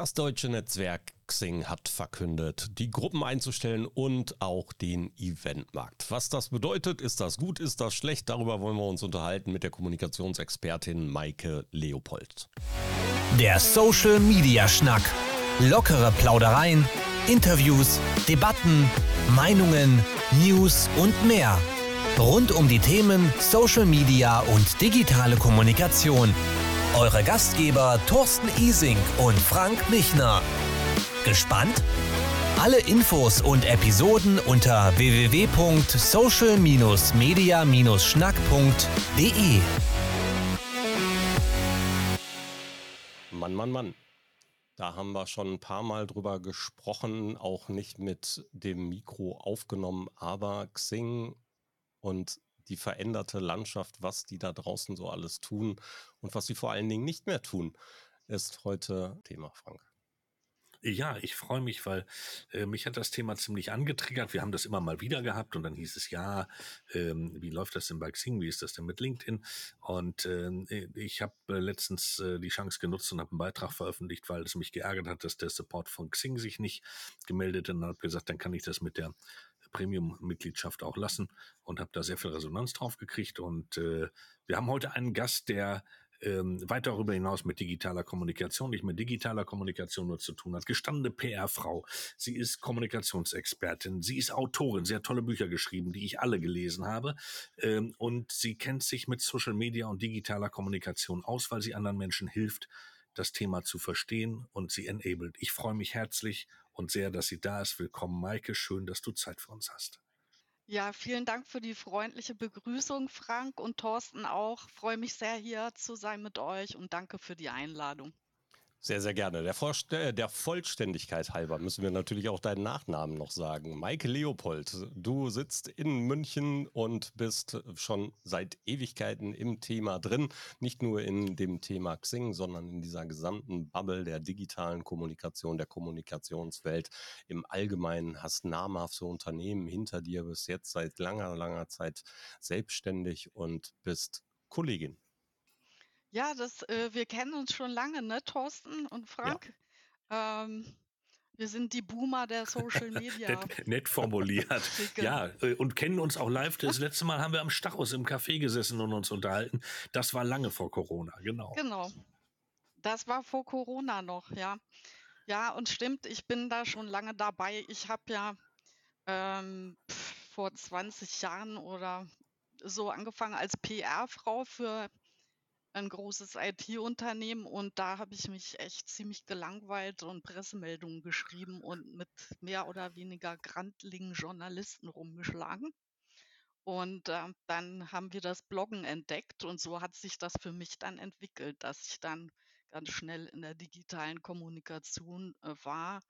Das deutsche Netzwerk Xing hat verkündet, die Gruppen einzustellen und auch den Eventmarkt. Was das bedeutet, ist das gut, ist das schlecht? Darüber wollen wir uns unterhalten mit der Kommunikationsexpertin Maike Leopold. Der Social Media Schnack. Lockere Plaudereien, Interviews, Debatten, Meinungen, News und mehr. Rund um die Themen Social Media und digitale Kommunikation eure Gastgeber Thorsten Ising und Frank Michner. Gespannt? Alle Infos und Episoden unter www.social-media-schnack.de. Mann, Mann, Mann. Da haben wir schon ein paar Mal drüber gesprochen, auch nicht mit dem Mikro aufgenommen, aber Xing und die veränderte Landschaft, was die da draußen so alles tun und was sie vor allen Dingen nicht mehr tun, ist heute Thema, Frank. Ja, ich freue mich, weil äh, mich hat das Thema ziemlich angetriggert. Wir haben das immer mal wieder gehabt und dann hieß es ja, ähm, wie läuft das denn bei Xing, wie ist das denn mit LinkedIn? Und ähm, äh, ich habe äh, letztens äh, die Chance genutzt und habe einen Beitrag veröffentlicht, weil es mich geärgert hat, dass der Support von Xing sich nicht gemeldet hat und habe gesagt, dann kann ich das mit der Premium-Mitgliedschaft auch lassen und habe da sehr viel Resonanz drauf gekriegt. Und äh, wir haben heute einen Gast, der ähm, weit darüber hinaus mit digitaler Kommunikation, nicht mit digitaler Kommunikation nur zu tun hat. Gestandene PR-Frau. Sie ist Kommunikationsexpertin. Sie ist Autorin. Sie hat tolle Bücher geschrieben, die ich alle gelesen habe. Ähm, und sie kennt sich mit Social Media und digitaler Kommunikation aus, weil sie anderen Menschen hilft, das Thema zu verstehen und sie enabled. Ich freue mich herzlich und sehr, dass sie da ist. Willkommen, Maike. Schön, dass du Zeit für uns hast. Ja, vielen Dank für die freundliche Begrüßung, Frank und Thorsten auch. Freue mich sehr, hier zu sein mit euch und danke für die Einladung. Sehr, sehr gerne. Der, Vorst äh, der Vollständigkeit halber müssen wir natürlich auch deinen Nachnamen noch sagen. Maike Leopold, du sitzt in München und bist schon seit Ewigkeiten im Thema drin. Nicht nur in dem Thema Xing, sondern in dieser gesamten Bubble der digitalen Kommunikation, der Kommunikationswelt. Im Allgemeinen hast namhafte Unternehmen hinter dir, bist jetzt seit langer, langer Zeit selbstständig und bist Kollegin. Ja, das, äh, wir kennen uns schon lange, ne, Thorsten und Frank? Ja. Ähm, wir sind die Boomer der Social Media. nett, nett, formuliert. ja, äh, und kennen uns auch live. Das letzte Mal haben wir am Stachus im Café gesessen und uns unterhalten. Das war lange vor Corona, genau. Genau. Das war vor Corona noch, ja. Ja, und stimmt, ich bin da schon lange dabei. Ich habe ja ähm, vor 20 Jahren oder so angefangen als PR-Frau für ein großes IT-Unternehmen und da habe ich mich echt ziemlich gelangweilt und Pressemeldungen geschrieben und mit mehr oder weniger grantligen Journalisten rumgeschlagen. Und äh, dann haben wir das Bloggen entdeckt und so hat sich das für mich dann entwickelt, dass ich dann ganz schnell in der digitalen Kommunikation äh, war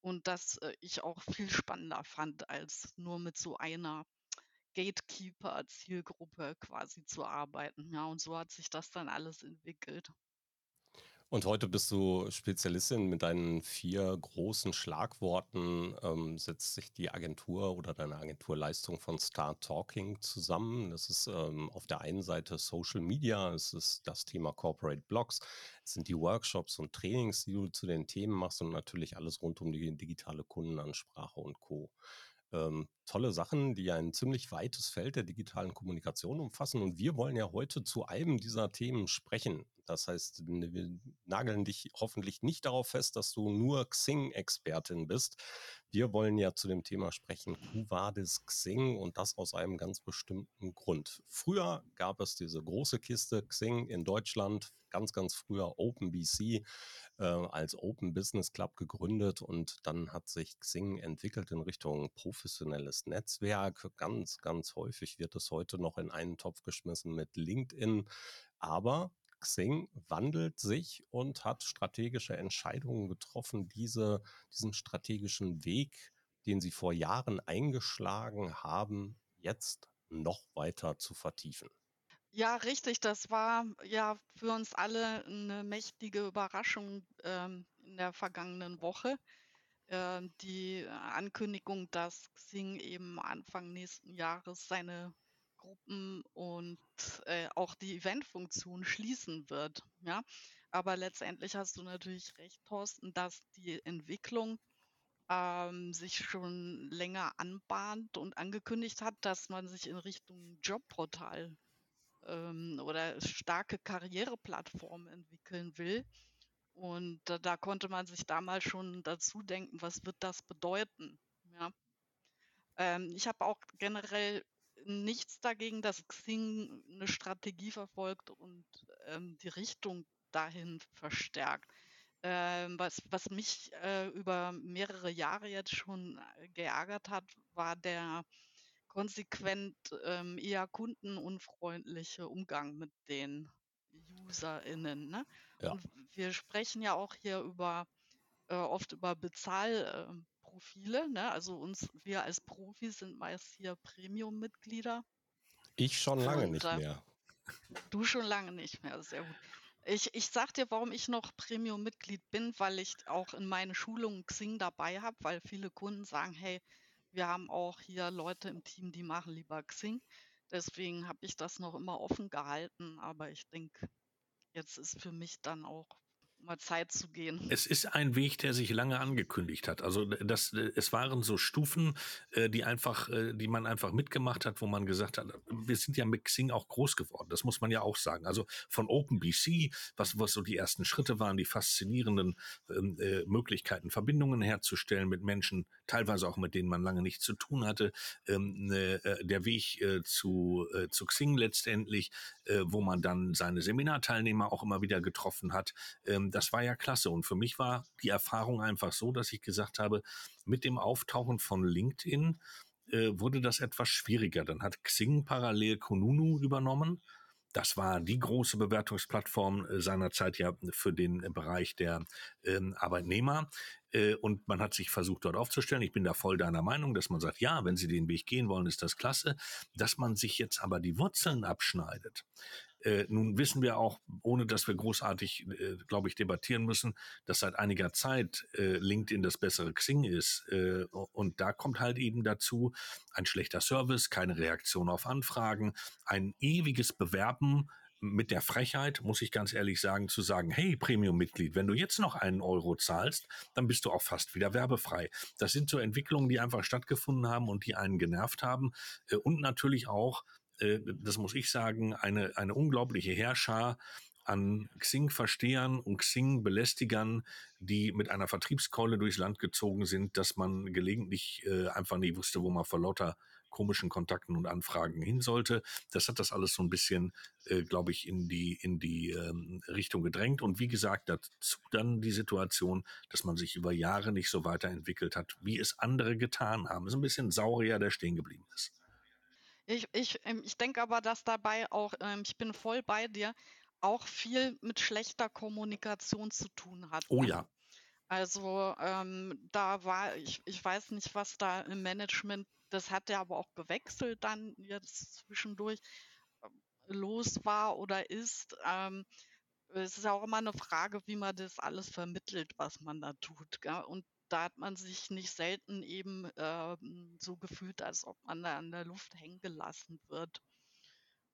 und das äh, ich auch viel spannender fand, als nur mit so einer Gatekeeper-Zielgruppe quasi zu arbeiten. Ja, und so hat sich das dann alles entwickelt. Und heute bist du Spezialistin mit deinen vier großen Schlagworten. Ähm, setzt sich die Agentur oder deine Agenturleistung von Start Talking zusammen. Das ist ähm, auf der einen Seite Social Media, es ist das Thema Corporate Blogs, es sind die Workshops und Trainings, die du zu den Themen machst und natürlich alles rund um die digitale Kundenansprache und Co ähm, tolle Sachen, die ein ziemlich weites Feld der digitalen Kommunikation umfassen. Und wir wollen ja heute zu einem dieser Themen sprechen. Das heißt, wir nageln dich hoffentlich nicht darauf fest, dass du nur Xing-Expertin bist. Wir wollen ja zu dem Thema sprechen, das Xing und das aus einem ganz bestimmten Grund. Früher gab es diese große Kiste Xing in Deutschland, ganz, ganz früher OpenBC äh, als Open Business Club gegründet und dann hat sich Xing entwickelt in Richtung professionelles Netzwerk. Ganz, ganz häufig wird es heute noch in einen Topf geschmissen mit LinkedIn. Aber Xing wandelt sich und hat strategische Entscheidungen getroffen, diese, diesen strategischen Weg, den sie vor Jahren eingeschlagen haben, jetzt noch weiter zu vertiefen. Ja, richtig. Das war ja für uns alle eine mächtige Überraschung ähm, in der vergangenen Woche. Ähm, die Ankündigung, dass Xing eben Anfang nächsten Jahres seine Gruppen und äh, auch die Eventfunktion schließen wird. Ja, aber letztendlich hast du natürlich recht, Thorsten, dass die Entwicklung ähm, sich schon länger anbahnt und angekündigt hat, dass man sich in Richtung Jobportal ähm, oder starke Karriereplattformen entwickeln will. Und äh, da konnte man sich damals schon dazu denken, was wird das bedeuten? Ja. Ähm, ich habe auch generell nichts dagegen, dass Xing eine Strategie verfolgt und ähm, die Richtung dahin verstärkt. Ähm, was, was mich äh, über mehrere Jahre jetzt schon geärgert hat, war der konsequent ähm, eher kundenunfreundliche Umgang mit den UserInnen. Ne? Ja. Und wir sprechen ja auch hier über äh, oft über Bezahlprofile. Äh, ne? Also uns, wir als Profis sind meist hier Premium-Mitglieder. Ich schon lange Und, nicht mehr. Du schon lange nicht mehr, sehr gut. Ich, ich sag dir, warum ich noch Premium-Mitglied bin, weil ich auch in meine Schulungen Xing dabei habe, weil viele Kunden sagen, hey, wir haben auch hier Leute im Team, die machen lieber Xing. Deswegen habe ich das noch immer offen gehalten, aber ich denke, jetzt ist für mich dann auch mal Zeit zu gehen. Es ist ein Weg, der sich lange angekündigt hat. Also das, es waren so Stufen, äh, die einfach, äh, die man einfach mitgemacht hat, wo man gesagt hat, wir sind ja mit Xing auch groß geworden. Das muss man ja auch sagen. Also von OpenBC, was, was so die ersten Schritte waren, die faszinierenden ähm, äh, Möglichkeiten, Verbindungen herzustellen mit Menschen, teilweise auch mit denen man lange nichts zu tun hatte. Ähm, äh, der Weg äh, zu, äh, zu Xing letztendlich, wo man dann seine Seminarteilnehmer auch immer wieder getroffen hat. Ähm, das war ja klasse. Und für mich war die Erfahrung einfach so, dass ich gesagt habe, mit dem Auftauchen von LinkedIn äh, wurde das etwas schwieriger. Dann hat Xing parallel Konunu übernommen. Das war die große Bewertungsplattform äh, seinerzeit ja für den Bereich der äh, Arbeitnehmer. Äh, und man hat sich versucht, dort aufzustellen. Ich bin da voll deiner Meinung, dass man sagt, ja, wenn Sie den Weg gehen wollen, ist das klasse. Dass man sich jetzt aber die Wurzeln abschneidet, äh, nun wissen wir auch, ohne dass wir großartig, äh, glaube ich, debattieren müssen, dass seit einiger Zeit äh, LinkedIn das bessere Xing ist. Äh, und da kommt halt eben dazu ein schlechter Service, keine Reaktion auf Anfragen, ein ewiges Bewerben mit der Frechheit, muss ich ganz ehrlich sagen, zu sagen, hey, Premium-Mitglied, wenn du jetzt noch einen Euro zahlst, dann bist du auch fast wieder werbefrei. Das sind so Entwicklungen, die einfach stattgefunden haben und die einen genervt haben. Äh, und natürlich auch äh, das muss ich sagen, eine, eine unglaubliche Herrscher an Xing-Verstehern und Xing-Belästigern, die mit einer Vertriebskeule durchs Land gezogen sind, dass man gelegentlich äh, einfach nicht wusste, wo man vor lauter komischen Kontakten und Anfragen hin sollte. Das hat das alles so ein bisschen, äh, glaube ich, in die, in die ähm, Richtung gedrängt. Und wie gesagt, dazu dann die Situation, dass man sich über Jahre nicht so weiterentwickelt hat, wie es andere getan haben. Das ist ein bisschen Saurier, der stehen geblieben ist. Ich, ich, ähm, ich denke aber, dass dabei auch, ähm, ich bin voll bei dir, auch viel mit schlechter Kommunikation zu tun hat. Oh ne? ja. Also ähm, da war, ich, ich weiß nicht, was da im Management, das hat ja aber auch gewechselt dann jetzt zwischendurch ähm, los war oder ist. Ähm, es ist ja auch immer eine Frage, wie man das alles vermittelt, was man da tut. Gell? Und da hat man sich nicht selten eben äh, so gefühlt, als ob man da an der Luft hängen gelassen wird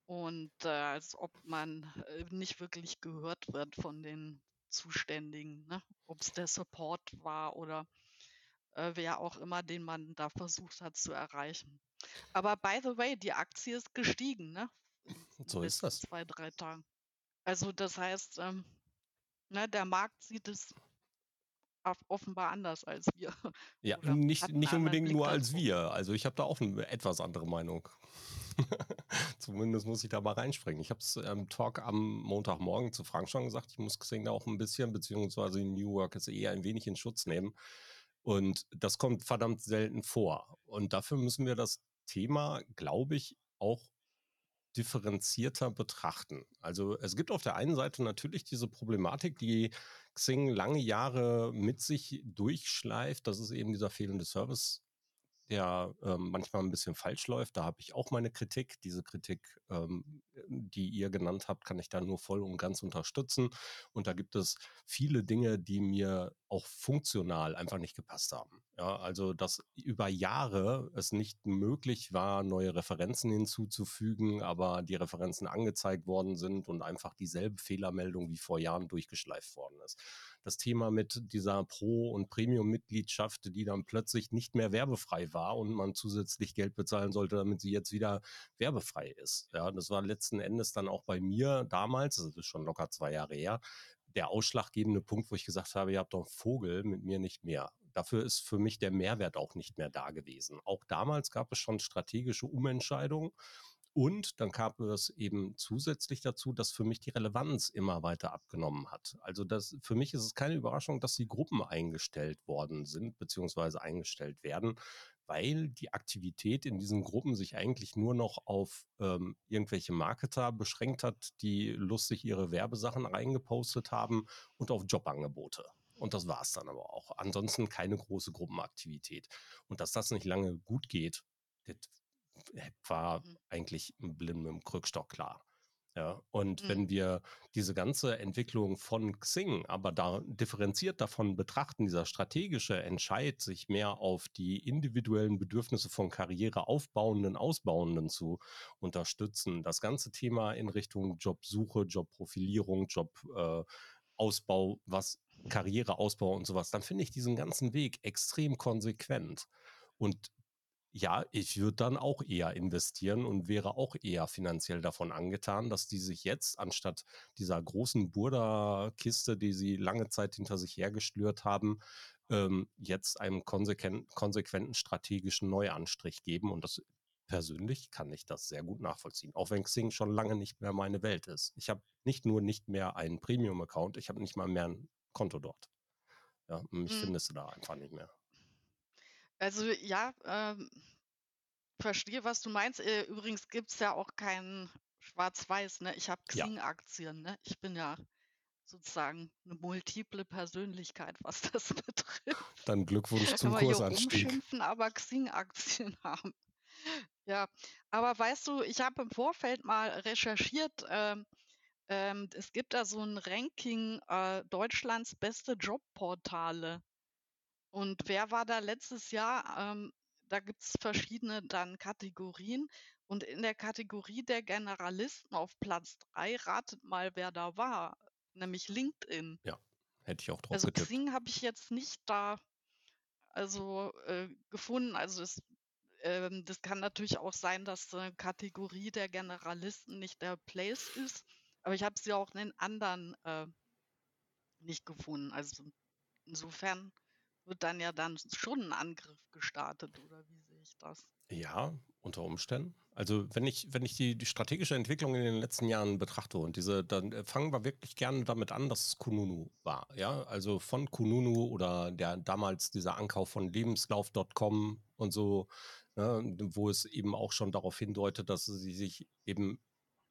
und äh, als ob man äh, nicht wirklich gehört wird von den Zuständigen, ne? ob es der Support war oder äh, wer auch immer, den man da versucht hat zu erreichen. Aber by the way, die Aktie ist gestiegen, ne? So ist das. Zwei, drei Tagen. Also das heißt, ähm, ne, der Markt sieht es offenbar anders als wir. Ja, nicht, nicht unbedingt nur als wir. Also ich habe da auch eine etwas andere Meinung. Zumindest muss ich da mal reinspringen. Ich habe es im ähm, Talk am Montagmorgen zu Frank schon gesagt, ich muss Xing da auch ein bisschen, beziehungsweise New Work ist eher ein wenig in Schutz nehmen. Und das kommt verdammt selten vor. Und dafür müssen wir das Thema, glaube ich, auch differenzierter betrachten. Also es gibt auf der einen Seite natürlich diese Problematik, die Xing lange Jahre mit sich durchschleift. Das ist eben dieser fehlende Service, der ähm, manchmal ein bisschen falsch läuft. Da habe ich auch meine Kritik. Diese Kritik, ähm, die ihr genannt habt, kann ich da nur voll und ganz unterstützen. Und da gibt es viele Dinge, die mir auch funktional einfach nicht gepasst haben. Ja, also dass über Jahre es nicht möglich war, neue Referenzen hinzuzufügen, aber die Referenzen angezeigt worden sind und einfach dieselbe Fehlermeldung wie vor Jahren durchgeschleift worden ist. Das Thema mit dieser Pro- und Premium-Mitgliedschaft, die dann plötzlich nicht mehr werbefrei war und man zusätzlich Geld bezahlen sollte, damit sie jetzt wieder werbefrei ist. Ja, das war letzten Endes dann auch bei mir damals, das ist schon locker zwei Jahre her, der ausschlaggebende Punkt, wo ich gesagt habe, ihr habt doch einen Vogel, mit mir nicht mehr. Dafür ist für mich der Mehrwert auch nicht mehr da gewesen. Auch damals gab es schon strategische Umentscheidungen. Und dann kam es eben zusätzlich dazu, dass für mich die Relevanz immer weiter abgenommen hat. Also das, für mich ist es keine Überraschung, dass die Gruppen eingestellt worden sind, beziehungsweise eingestellt werden, weil die Aktivität in diesen Gruppen sich eigentlich nur noch auf ähm, irgendwelche Marketer beschränkt hat, die lustig ihre Werbesachen reingepostet haben und auf Jobangebote. Und das war es dann aber auch. Ansonsten keine große Gruppenaktivität. Und dass das nicht lange gut geht, das war mhm. eigentlich blind mit dem Krückstock klar. Ja, und mhm. wenn wir diese ganze Entwicklung von Xing aber da differenziert davon betrachten, dieser strategische Entscheid, sich mehr auf die individuellen Bedürfnisse von Karriereaufbauenden, Ausbauenden zu unterstützen, das ganze Thema in Richtung Jobsuche, Jobprofilierung, Jobausbau, äh, was Karriereausbau und sowas, dann finde ich diesen ganzen Weg extrem konsequent. Und ja, ich würde dann auch eher investieren und wäre auch eher finanziell davon angetan, dass die sich jetzt anstatt dieser großen Burda-Kiste, die sie lange Zeit hinter sich hergestört haben, ähm, jetzt einen konsequenten, konsequenten strategischen Neuanstrich geben. Und das persönlich kann ich das sehr gut nachvollziehen, auch wenn Xing schon lange nicht mehr meine Welt ist. Ich habe nicht nur nicht mehr einen Premium-Account, ich habe nicht mal mehr ein Konto dort. Ja, mich mhm. findest du da einfach nicht mehr. Also ja, ähm, verstehe, was du meinst. Äh, übrigens gibt es ja auch kein Schwarz-Weiß, ne? Ich habe Ja. Xing-Aktien, ne? Ich bin ja sozusagen eine multiple Persönlichkeit, was das betrifft. Dann Glückwunsch zum Kann man hier Kursanstieg. rumschimpfen, aber Xing-Aktien haben. Ja, aber weißt du, ich habe im Vorfeld mal recherchiert, ähm, ähm, es gibt da so ein Ranking äh, Deutschlands beste Jobportale. Und wer war da letztes Jahr? Ähm, da gibt es verschiedene dann Kategorien. Und in der Kategorie der Generalisten auf Platz 3, ratet mal, wer da war, nämlich LinkedIn. Ja, hätte ich auch drauf Also getippt. Xing habe ich jetzt nicht da also äh, gefunden. Also das, ähm, das kann natürlich auch sein, dass eine Kategorie der Generalisten nicht der Place ist. Aber ich habe sie auch in den anderen äh, nicht gefunden. Also insofern wird dann ja dann schon ein Angriff gestartet, oder wie sehe ich das? Ja, unter Umständen. Also wenn ich, wenn ich die, die strategische Entwicklung in den letzten Jahren betrachte und diese, dann äh, fangen wir wirklich gerne damit an, dass es Kununu war. Ja, also von Kununu oder der damals dieser Ankauf von Lebenslauf.com und so, ne, wo es eben auch schon darauf hindeutet, dass sie sich eben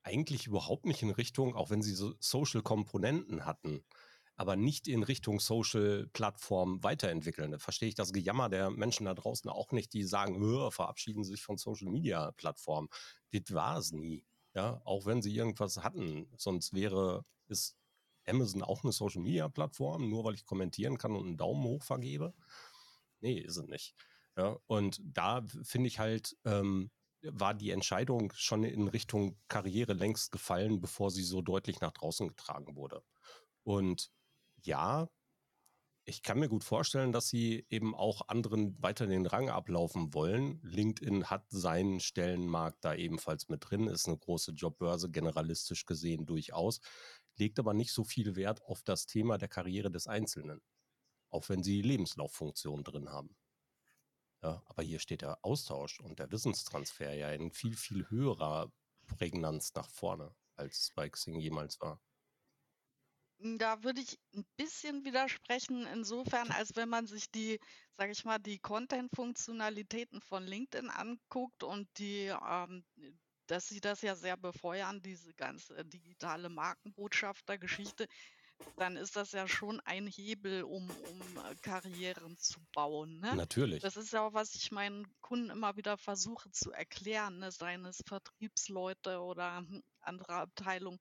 eigentlich überhaupt nicht in Richtung, auch wenn sie so Social Komponenten hatten, aber nicht in Richtung Social-Plattform weiterentwickeln. Da verstehe ich das Gejammer der Menschen da draußen auch nicht, die sagen, verabschieden sich von Social-Media-Plattformen. Das war es nie. Ja, auch wenn sie irgendwas hatten. Sonst wäre ist Amazon auch eine Social-Media-Plattform, nur weil ich kommentieren kann und einen Daumen hoch vergebe. Nee, ist es nicht. Ja, und da finde ich halt, ähm, war die Entscheidung schon in Richtung Karriere längst gefallen, bevor sie so deutlich nach draußen getragen wurde. Und ja, ich kann mir gut vorstellen, dass sie eben auch anderen weiter den Rang ablaufen wollen. LinkedIn hat seinen Stellenmarkt da ebenfalls mit drin, ist eine große Jobbörse, generalistisch gesehen durchaus, legt aber nicht so viel Wert auf das Thema der Karriere des Einzelnen, auch wenn sie die Lebenslauffunktion drin haben. Ja, aber hier steht der Austausch und der Wissenstransfer ja in viel, viel höherer Prägnanz nach vorne, als es bei Xing jemals war. Da würde ich ein bisschen widersprechen, insofern, als wenn man sich die, sage ich mal, die Content-Funktionalitäten von LinkedIn anguckt und die, ähm, dass sie das ja sehr befeuern, diese ganze digitale Markenbotschafter-Geschichte, dann ist das ja schon ein Hebel, um, um Karrieren zu bauen. Ne? Natürlich. Das ist ja auch, was ich meinen Kunden immer wieder versuche zu erklären, ne? seien es Vertriebsleute oder hm, andere Abteilungen,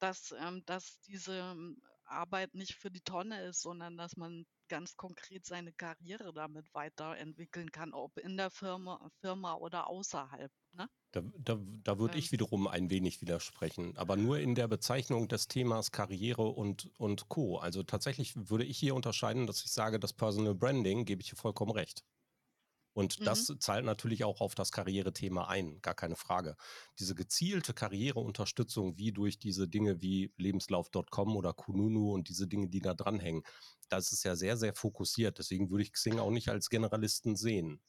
dass, ähm, dass diese ähm, Arbeit nicht für die Tonne ist, sondern dass man ganz konkret seine Karriere damit weiterentwickeln kann, ob in der Firma, Firma oder außerhalb. Ne? Da, da, da würde ich wiederum ein wenig widersprechen, aber nur in der Bezeichnung des Themas Karriere und, und Co. Also tatsächlich würde ich hier unterscheiden, dass ich sage, das Personal Branding, gebe ich hier vollkommen recht. Und mhm. das zahlt natürlich auch auf das Karrierethema ein, gar keine Frage. Diese gezielte Karriereunterstützung, wie durch diese Dinge wie lebenslauf.com oder Kununu und diese Dinge, die da dranhängen, das ist ja sehr, sehr fokussiert. Deswegen würde ich Xing auch nicht als Generalisten sehen.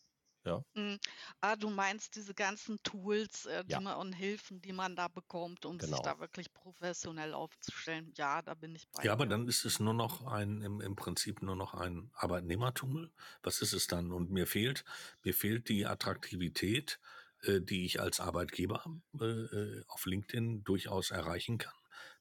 Ja. Mhm. Ah, du meinst diese ganzen Tools, äh, die Ja, man und Hilfen, die man da bekommt, um sich da wirklich professionell aufzustellen. Ja, da bin ich bei Ja, aber dann ist es nur noch ein, im, im Prinzip nur noch ein Arbeitnehmertool. Was ist es dann? Und mir fehlt, mir fehlt die Attraktivität, äh, die ich als Arbeitgeber äh, äh auf LinkedIn durchaus erreichen kann.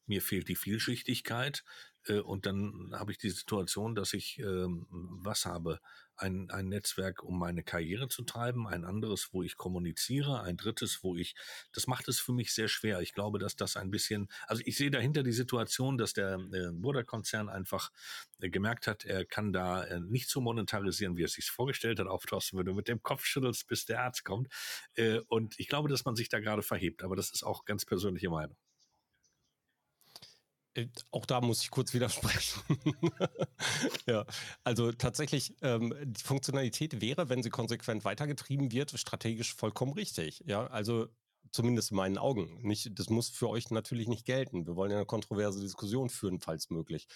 Mir fehlt die Vielschichtigkeit. Äh, und dann habe ich die Situation, dass ich ähm, was habe? Ein, ein Netzwerk, um meine Karriere zu treiben, ein anderes, wo ich kommuniziere, ein drittes, wo ich, das macht es für mich sehr schwer. Ich glaube, dass das ein bisschen, also ich sehe dahinter die Situation, dass der äh, Burda-Konzern einfach äh, gemerkt hat, er kann da äh, nicht so monetarisieren, wie er es sich vorgestellt hat, auftosten würde, mit dem Kopf schüttelst, bis der Arzt kommt. Äh, und ich glaube, dass man sich da gerade verhebt, aber das ist auch ganz persönliche Meinung. Äh, auch da muss ich kurz widersprechen. ja, also tatsächlich, ähm, die Funktionalität wäre, wenn sie konsequent weitergetrieben wird, strategisch vollkommen richtig. Ja, also zumindest in meinen Augen. Nicht, das muss für euch natürlich nicht gelten. Wir wollen ja eine kontroverse Diskussion führen, falls möglich.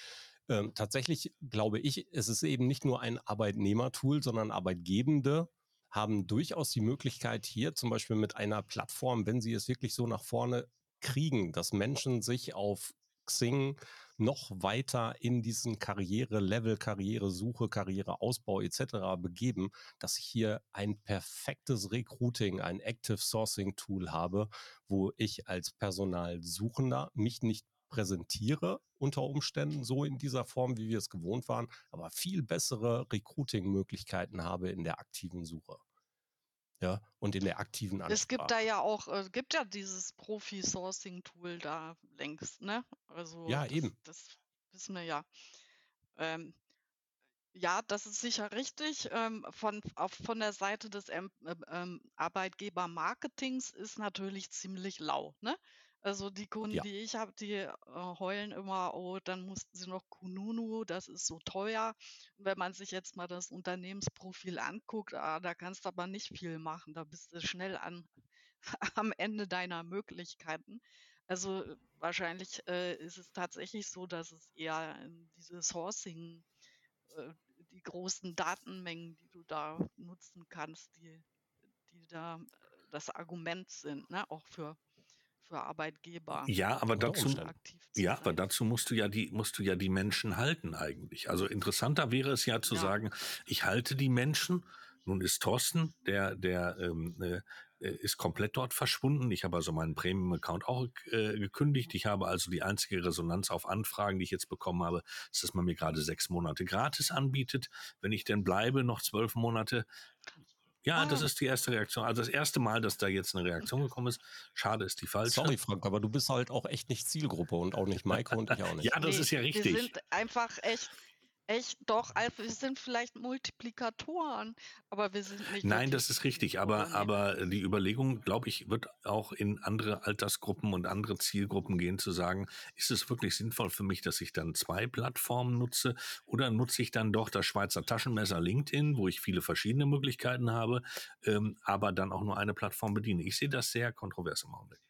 Ähm, tatsächlich glaube ich, es ist eben nicht nur ein Arbeitnehmertool, sondern Arbeitgebende haben durchaus die Möglichkeit hier zum Beispiel mit einer Plattform, wenn sie es wirklich so nach vorne kriegen, dass Menschen sich auf Xing noch weiter in diesen Karriere-Level, Karrieresuche, Karriereausbau etc. begeben, dass ich hier ein perfektes Recruiting, ein Active Sourcing Tool habe, wo ich als Personalsuchender mich nicht präsentiere unter Umständen so in dieser Form, wie wir es gewohnt waren, aber viel bessere Recruiting-Möglichkeiten habe in der aktiven Suche. Ja, und in der aktiven Es gibt da ja auch, äh, gibt ja dieses Profi-Sourcing-Tool da längst, ne? Also Ja, das, eben. das wissen wir ja. Ähm, ja, das ist sicher richtig. Ähm, von, auf, von der Seite des ähm, ähm, Arbeitgebermarketings ist natürlich ziemlich lau, ne? Also die Kunden, Ja. die ich habe, die äh, heulen immer, oh, dann mussten sie noch Kununu, das ist so teuer. Und wenn man sich jetzt mal das Unternehmensprofil anguckt, ah, da kannst du aber nicht viel machen. Da bist du schnell an, am Ende deiner Möglichkeiten. Also wahrscheinlich äh, ist es tatsächlich so, dass es eher diese Sourcing, äh, die großen Datenmengen, die du da nutzen kannst, die, die da äh, das Argument sind, ne? auch für für Arbeitgeber Ja, aber dazu, ja, aber dazu musst du ja die, musst du ja die Menschen halten eigentlich. Also interessanter wäre es ja zu ja. sagen, ich halte die Menschen. Nun ist Thorsten, der, der ähm, äh, ist komplett dort verschwunden. Ich habe also meinen Premium-Account auch äh, gekündigt. Ich habe also die einzige Resonanz auf Anfragen, die ich jetzt bekommen habe, ist, dass man mir gerade sechs Monate gratis anbietet. Wenn ich denn bleibe, noch zwölf Monate, ja, ah. das ist die erste Reaktion. Also das erste Mal, dass da jetzt eine Reaktion gekommen ist. Schade ist die falsche. Sorry, Frank, aber du bist halt auch echt nicht Zielgruppe und auch nicht Maike und ich auch nicht. ja, das nee, ist ja richtig. Wir sind einfach echt Echt, doch, also wir sind vielleicht Multiplikatoren, aber wir sind nicht. Nein, das ist richtig, aber, aber die Überlegung, glaube ich, wird auch in andere Altersgruppen und andere Zielgruppen gehen, zu sagen, ist es wirklich sinnvoll für mich, dass ich dann zwei Plattformen nutze oder nutze ich dann doch das Schweizer Taschenmesser LinkedIn, wo ich viele verschiedene Möglichkeiten habe, ähm, aber dann auch nur eine Plattform bediene. Ich sehe das sehr kontrovers im Augenblick.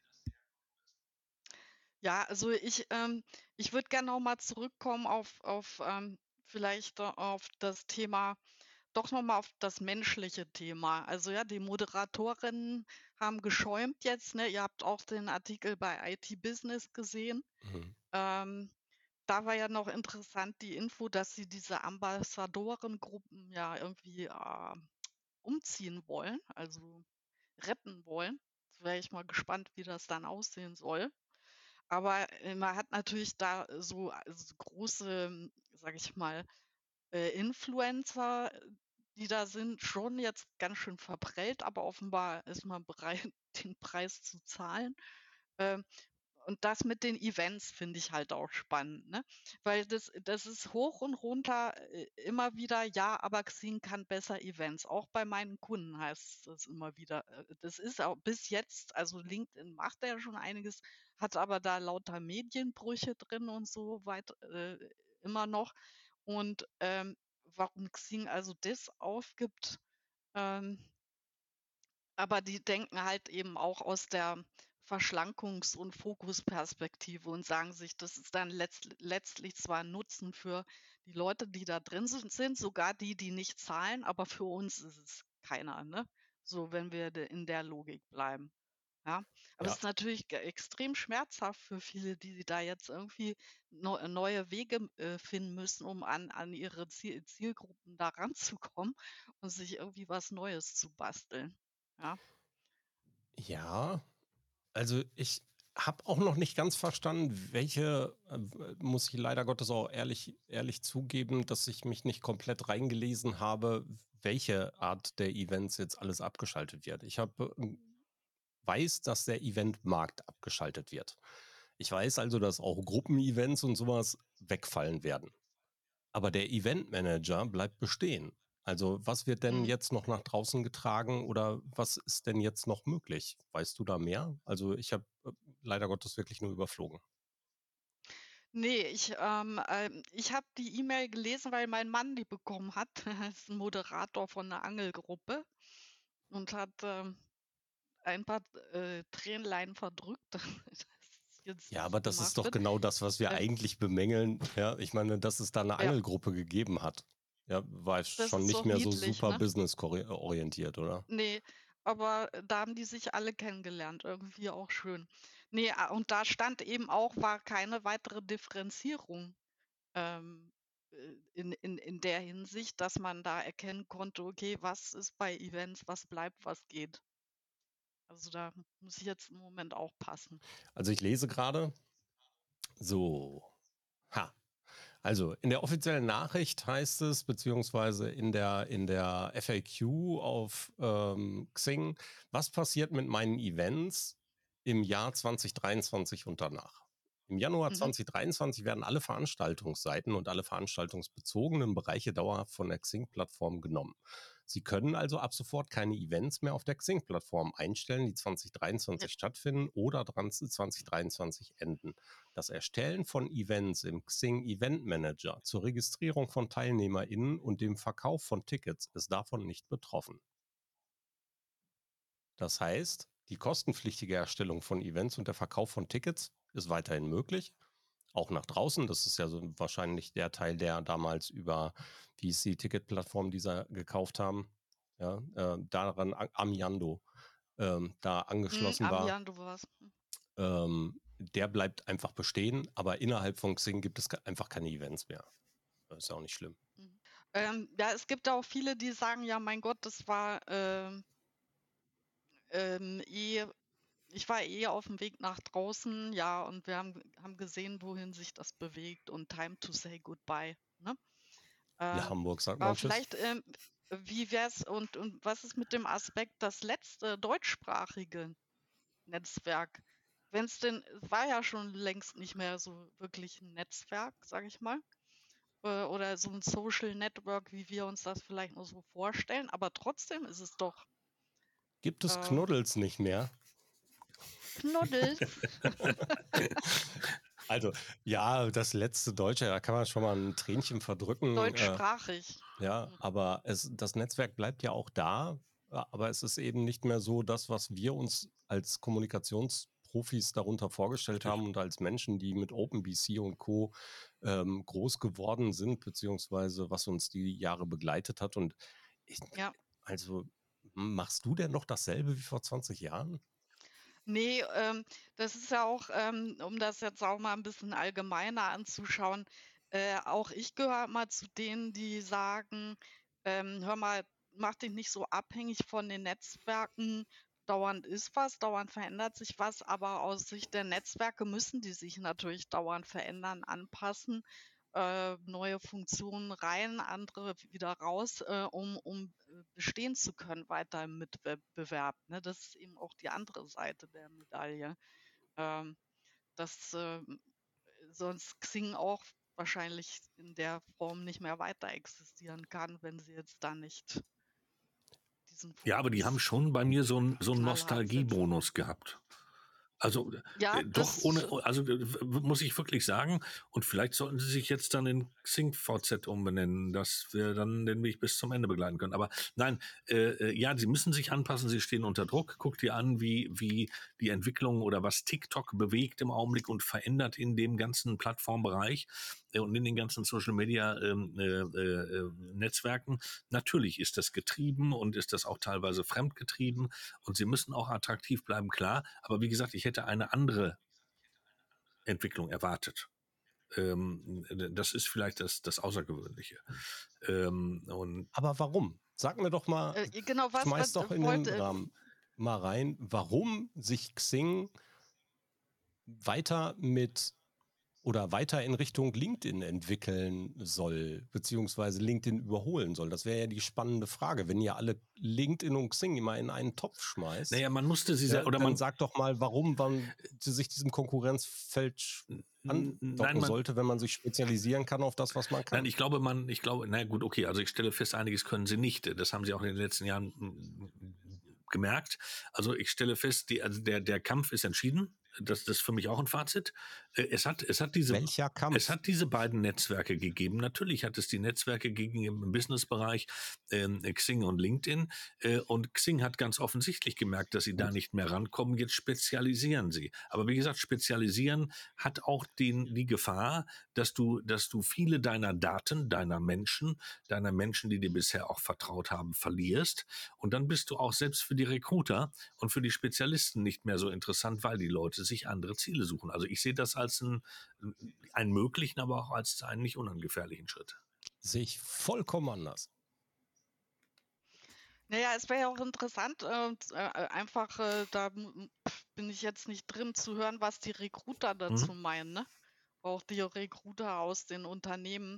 Ja, also ich, ähm, ich würde gerne noch mal zurückkommen auf, auf ähm, vielleicht auf das Thema, doch nochmal auf das menschliche Thema. Also ja, die Moderatorinnen haben geschäumt jetzt. Ne? Ihr habt auch den Artikel bei IT Business gesehen. Mhm. Ähm, da war ja noch interessant die Info, dass sie diese Ambassadorengruppen ja irgendwie äh, umziehen wollen, also retten wollen. Wäre ich mal gespannt, wie das dann aussehen soll. Aber äh, man hat natürlich da so also große, sage ich mal, äh, Influencer, die da sind, schon jetzt ganz schön verprellt, aber offenbar ist man bereit, den Preis zu zahlen. Ähm, und das mit den Events finde ich halt auch spannend, ne? Weil das, das ist hoch und runter äh, immer wieder, ja, aber Xing kann besser Events. Auch bei meinen Kunden heißt es immer wieder. Äh, das ist auch bis jetzt, also LinkedIn macht ja schon einiges, hat aber da lauter Medienbrüche drin und so weit äh, immer noch. Und ähm, warum Xing also das aufgibt, ähm, aber die denken halt eben auch aus der Verschlankungs- und Fokusperspektive und sagen sich, das ist dann letzt, letztlich zwar ein Nutzen für die Leute, die da drin sind, sind, sogar die, die nicht zahlen, aber für uns ist es keiner, ne? So, wenn wir in der Logik bleiben. Ja, aber ja. es ist natürlich extrem schmerzhaft für viele, die da jetzt irgendwie neue Wege äh, finden müssen, um an, an ihre Ziel, Zielgruppen da ranzukommen und sich irgendwie was Neues zu basteln. Ja. Ja, also ich habe auch noch nicht ganz verstanden, welche, äh, muss ich leider Gottes auch ehrlich, ehrlich zugeben, dass ich mich nicht komplett reingelesen habe, welche Art der Events jetzt alles abgeschaltet wird. Ich habe ähm, weiß, dass der Eventmarkt abgeschaltet wird. Ich weiß also, dass auch Gruppenevents und sowas wegfallen werden. Aber der Eventmanager bleibt bestehen. Also was wird denn mhm. jetzt noch nach draußen getragen oder was ist denn jetzt noch möglich? Weißt du da mehr? Also ich habe äh, leider Gottes wirklich nur überflogen. Nee, ich, ähm, ähm, ich habe die E-Mail gelesen, weil mein Mann die bekommen hat. Er ist ein Moderator von einer Angelgruppe und hat ähm, ein paar äh, Tränenlein verdrückt. ja, aber das ist doch wird. genau das, was wir äh, eigentlich bemängeln. Ja, ich meine, dass es da eine ja. Angelgruppe gegeben hat. Ja, war das schon nicht so mehr niedlich, so super ne? business-orientiert, oder? Nee, aber da haben die sich alle kennengelernt. Irgendwie auch schön. Nee, und da stand eben auch, war keine weitere Differenzierung ähm, äh, in, in, in der Hinsicht, dass man da erkennen konnte, okay, was ist bei Events, was bleibt, was geht. Also da muss ich jetzt im Moment auch passen. Also ich lese gerade. So. Ha. Also in der offiziellen Nachricht heißt es, beziehungsweise in der, in der FAQ auf ähm, Xing, was passiert mit meinen Events im Jahr 2023 und danach? Im Januar mhm. 2023 werden alle Veranstaltungsseiten und alle veranstaltungsbezogenen Bereiche dauerhaft von der Xing-Plattform genommen. Sie können also ab sofort keine Events mehr auf der Xing-Plattform einstellen, die 2023 ja. stattfinden oder 2023 enden. Das Erstellen von Events im Xing Event Manager zur Registrierung von TeilnehmerInnen und dem Verkauf von Tickets ist davon nicht betroffen. Das heißt, die kostenpflichtige Erstellung von Events und der Verkauf von Tickets ist weiterhin möglich. Auch nach draußen. Das ist ja so wahrscheinlich der Teil, der damals über, wie ist die Ticketplattform, die sie gekauft haben, ja, äh, daran Amiando ähm, da hm, angeschlossen hm, war. Amiando war's. Hm. Ähm, der bleibt einfach bestehen, aber innerhalb von Xing gibt es einfach keine Events mehr. Das ist ja auch nicht schlimm. Mhm. Ähm, ja, es gibt auch viele, die sagen, ja, mein Gott, das war ähm, ähm, eh ich war eh auf dem Weg nach draußen, ja, und wir haben, haben gesehen, wohin sich das bewegt und time to say goodbye. Ne? Äh, ja, Hamburg sagt man vielleicht, ähm, wie wäre es und, und was ist mit dem Aspekt, das letzte deutschsprachige Netzwerk? Wenn es denn, es war ja schon längst nicht mehr so wirklich ein Netzwerk, sage ich mal, äh, oder so ein Social Network, wie wir uns das vielleicht nur so vorstellen, aber trotzdem ist es doch. Gibt es äh, Knuddels nicht mehr? Knuddels. also, ja, das letzte Deutsche, da kann man schon mal ein Tränchen verdrücken. Äh, Deutschsprachig. Äh, ja, aber es, das Netzwerk bleibt ja auch da, aber es ist eben nicht mehr so das, was wir uns als Kommunikationsprofis darunter vorgestellt haben und als Menschen, die mit OpenBC und Co. Ähm, groß geworden sind, beziehungsweise was uns die Jahre begleitet hat. Und ich, ja. also machst du denn noch dasselbe wie vor 20 Jahren? Nee, ähm, das ist ja auch, ähm, um das jetzt auch mal ein bisschen allgemeiner anzuschauen, äh, auch ich gehöre mal zu denen, die sagen, ähm, hör mal, mach dich nicht so abhängig von den Netzwerken. Dauernd ist was, dauernd verändert sich was, aber aus Sicht der Netzwerke müssen die sich natürlich dauernd verändern, anpassen. Äh, neue Funktionen rein, andere wieder raus, äh, um, um äh, bestehen zu können weiter im Mitbewerb. Ne? Das ist eben auch die andere Seite der Medaille. Ähm, dass äh, sonst Xing auch wahrscheinlich in der Form nicht mehr weiter existieren kann, wenn sie jetzt da nicht diesen Fokus Ja, aber die haben schon bei mir so einen so Nostalgiebonus gehabt. Also ja, äh, doch ohne, also muss ich wirklich sagen, und vielleicht sollten sie sich jetzt dann in Xing VZ umbenennen, dass wir dann den Weg bis zum Ende begleiten können. Aber nein, äh, äh, ja, sie müssen sich anpassen, sie stehen unter Druck. Guck dir an, wie, wie die Entwicklung oder was TikTok bewegt im Augenblick und verändert in dem ganzen Plattformbereich und in den ganzen Social Media ähm, äh, äh, Netzwerken. Natürlich ist das getrieben und ist das auch teilweise fremdgetrieben und sie müssen auch attraktiv bleiben, klar. Aber wie gesagt, ich hätte eine andere Entwicklung erwartet. Ähm, das ist vielleicht das, das Außergewöhnliche. Ähm, und Aber warum? Sag mir doch mal, äh, genau, was, schmeiß was, doch in wollte, den Rahmen mal rein, warum sich Xing weiter mit oder weiter in Richtung LinkedIn entwickeln soll, beziehungsweise LinkedIn überholen soll? Das wäre ja die spannende Frage. Wenn ihr alle LinkedIn und Xing immer in einen Topf schmeißt. Naja, man musste sie, ja, oder man sagt doch mal, warum man sich diesem Konkurrenzfeld andocken sollte, wenn man sich spezialisieren kann auf das, was man kann. Nein, ich glaube, man, ich glaube, na gut, okay, also ich stelle fest, einiges können sie nicht. Das haben sie auch in den letzten Jahren hm, gemerkt. Also ich stelle fest, die, also der, der Kampf ist entschieden. Das, das ist für mich auch ein Fazit. Äh, es hat, es hat diese, Welcher Kampf? Es hat diese beiden Netzwerke gegeben. Natürlich hat es die Netzwerke gegen im Businessbereich äh, Xing und LinkedIn. Äh, und Xing hat ganz offensichtlich gemerkt, dass sie da nicht mehr rankommen. Jetzt spezialisieren sie. Aber wie gesagt, spezialisieren hat auch den, die Gefahr, dass du, dass du viele deiner Daten, deiner Menschen, deiner Menschen, die dir bisher auch vertraut haben, verlierst. Und dann bist du auch selbst für die Recruiter und für die Spezialisten nicht mehr so interessant, weil die Leute sich andere Ziele suchen. Also ich sehe das als einen, einen möglichen, aber auch als einen nicht unangefährlichen Schritt. Sehe ich vollkommen anders. Naja, es wäre ja auch interessant, äh, einfach, äh, da bin ich jetzt nicht drin, zu hören, was die Recruiter mhm. dazu mhm. meinen. Ne? Auch die Recruiter aus den Unternehmen.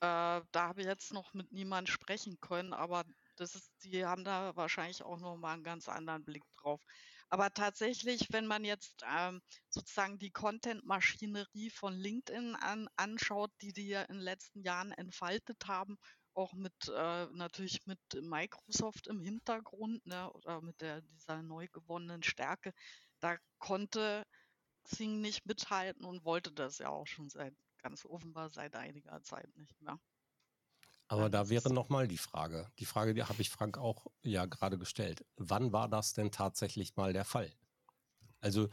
Äh, da habe ich jetzt noch mit niemandem sprechen können, aber das ist, die haben da wahrscheinlich auch noch mal einen ganz anderen Blick drauf. Aber tatsächlich, wenn man jetzt ähm, sozusagen die Content-Maschinerie von LinkedIn an, anschaut, die die ja in den letzten Jahren entfaltet haben, auch mit äh, natürlich mit Microsoft im Hintergrund ne, oder mit der, dieser neu gewonnenen Stärke, da konnte Xing nicht mithalten und wollte das ja auch schon seit ganz offenbar seit einiger Zeit nicht mehr. Aber da wäre nochmal die Frage. Die Frage, die habe ich Frank auch ja gerade gestellt. Wann war das denn tatsächlich mal der Fall? Also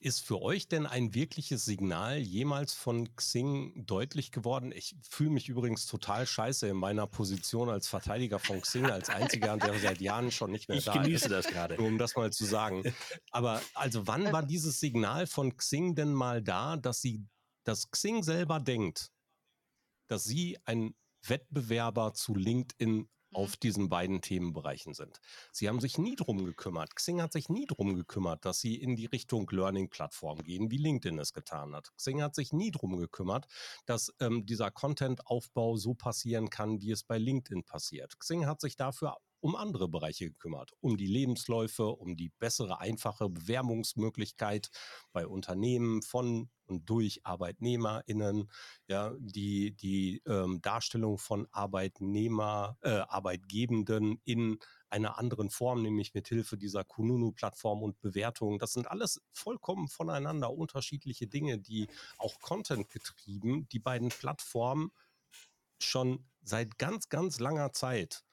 ist für euch denn ein wirkliches Signal jemals von Xing deutlich geworden? Ich fühle mich übrigens total scheiße in meiner Position als Verteidiger von Xing, als einziger, der seit Jahren schon nicht mehr ich da ist. Ich genieße das gerade. Um das mal zu sagen. Aber also wann war dieses Signal von Xing denn mal da, dass sie, dass Xing selber denkt, dass sie ein Wettbewerber zu LinkedIn. Auf diesen beiden Themenbereichen sind. Sie haben sich nie drum gekümmert. Xing hat sich nie drum gekümmert, dass sie in die Richtung Learning-Plattform gehen, wie LinkedIn es getan hat. Xing hat sich nie drum gekümmert, dass ähm, dieser Content-Aufbau so passieren kann, wie es bei LinkedIn passiert. Xing hat sich dafür um andere Bereiche gekümmert, um die Lebensläufe, um die bessere, einfache Bewerbungsmöglichkeit bei Unternehmen von und durch ArbeitnehmerInnen, ja, die, die ähm, Darstellung von Arbeitnehmer, äh, Arbeitgebenden in einer anderen Form, nämlich mit Hilfe dieser Kununu-Plattform und Bewertungen. Das sind alles vollkommen voneinander unterschiedliche Dinge, die auch Content getrieben, die beiden Plattformen schon seit ganz, ganz langer Zeit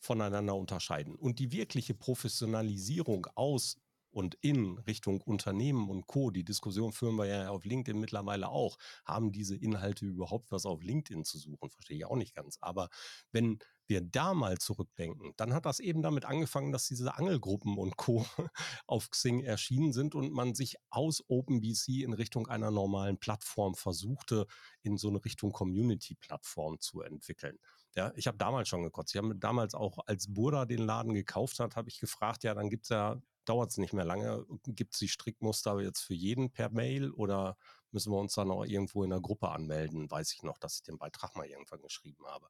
voneinander unterscheiden. Und die wirkliche Professionalisierung aus und in Richtung Unternehmen und Co. Die Diskussion führen wir ja auf LinkedIn mittlerweile auch. Haben diese Inhalte überhaupt was auf LinkedIn zu suchen? Verstehe ich auch nicht ganz. Aber wenn wir da mal zurückdenken, dann hat das eben damit angefangen, dass diese Angelgruppen und Co. auf Xing erschienen sind und man sich aus OpenBC in Richtung einer normalen Plattform versuchte, in so eine Richtung Community-Plattform zu entwickeln. Ja, ich habe damals schon gekotzt. Ich habe damals auch, als Burda den Laden gekauft hat, habe ich gefragt, ja, dann gibt es ja, dauert es nicht mehr lange, gibt es die Strickmuster jetzt für jeden per Mail oder müssen wir uns dann auch irgendwo in der Gruppe anmelden. Weiß ich noch, dass ich den Beitrag mal irgendwann geschrieben habe.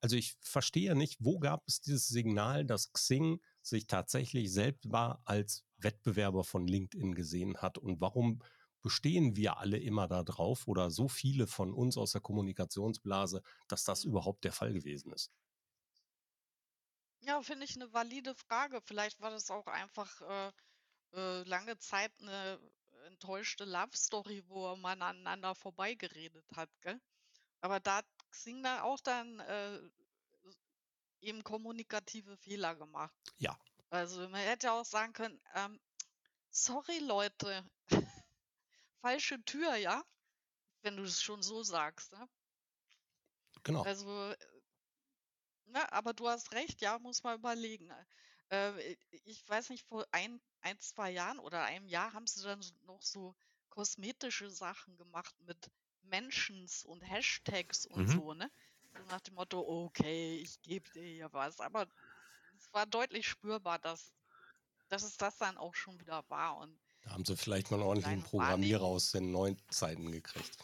Also ich verstehe nicht, wo gab es dieses Signal, dass Xing sich tatsächlich selbst als Wettbewerber von LinkedIn gesehen hat und warum bestehen wir alle immer darauf oder so viele von uns aus der Kommunikationsblase, dass das mhm. überhaupt der Fall gewesen ist? Ja, finde ich eine valide Frage. Vielleicht war das auch einfach äh, äh, lange Zeit eine enttäuschte Love Story, wo man aneinander vorbeigeredet hat, gell? Aber da Xing da auch dann äh, eben kommunikative Fehler gemacht. Ja. Also man hätte auch sagen können, ähm, sorry Leute, falsche Tür, ja? Wenn du es schon so sagst, ne? Genau. Also, ne, aber du hast recht, ja, muss man überlegen. Äh, ich weiß nicht, vor ein, ein, zwei Jahren oder einem Jahr haben sie dann noch so kosmetische Sachen gemacht mit Mentions und Hashtags und mhm. so, ne? So nach dem Motto, okay, ich gebe dir hier was. Aber es war deutlich spürbar, dass, dass es das dann auch schon wieder war. Und da haben sie vielleicht mal einen ordentlichen Programmierer aus den neuen Zeiten gekriegt.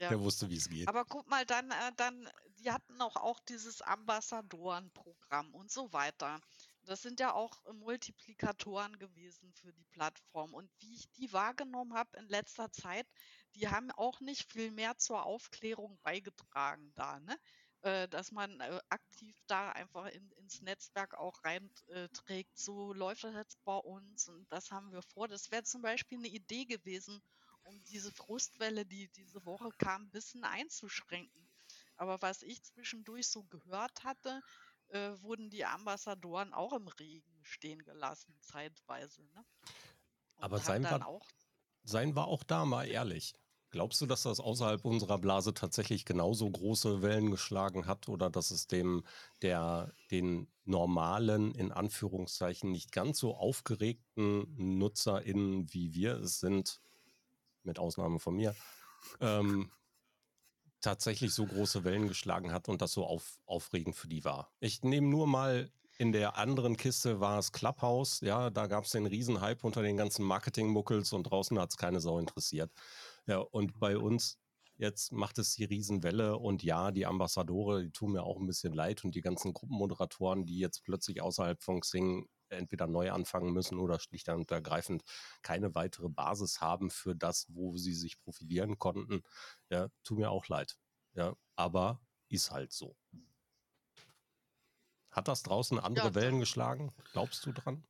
Ja. Der wusste, wie es geht. Aber guck mal, dann, äh, dann, die hatten auch, auch dieses Ambassadorenprogramm und so weiter. Das sind ja auch Multiplikatoren gewesen für die Plattform. Und wie ich die wahrgenommen habe in letzter Zeit, die haben auch nicht viel mehr zur Aufklärung beigetragen da, ne? Äh, dass man äh, aktiv da einfach in, ins Netzwerk auch reinträgt. So läuft das jetzt bei uns und das haben wir vor. Das wäre zum Beispiel eine Idee gewesen, um diese Frustwelle, die diese Woche kam, ein bisschen einzuschränken. Aber was ich zwischendurch so gehört hatte, äh, wurden die Ambassadoren auch im Regen stehen gelassen, zeitweise. Ne? Aber sein war, auch, sein war auch da mal ehrlich. Glaubst du, dass das außerhalb unserer Blase tatsächlich genauso große Wellen geschlagen hat oder dass es dem der den normalen in Anführungszeichen nicht ganz so aufgeregten NutzerInnen wie wir es sind, mit Ausnahme von mir, ähm, tatsächlich so große Wellen geschlagen hat und das so auf, aufregend für die war. Ich nehme nur mal in der anderen Kiste war es Clubhouse, ja, da gab es den Riesenhype unter den ganzen Marketing-Muckels und draußen hat es keine Sau interessiert. Ja, und bei uns jetzt macht es die Riesenwelle und ja, die Ambassadore, die tun mir auch ein bisschen leid und die ganzen Gruppenmoderatoren, die jetzt plötzlich außerhalb von Xing entweder neu anfangen müssen oder schlicht und ergreifend keine weitere Basis haben für das, wo sie sich profilieren konnten. Ja, tut mir auch leid. Ja, aber ist halt so. Hat das draußen andere ja, Wellen geschlagen? Glaubst du dran?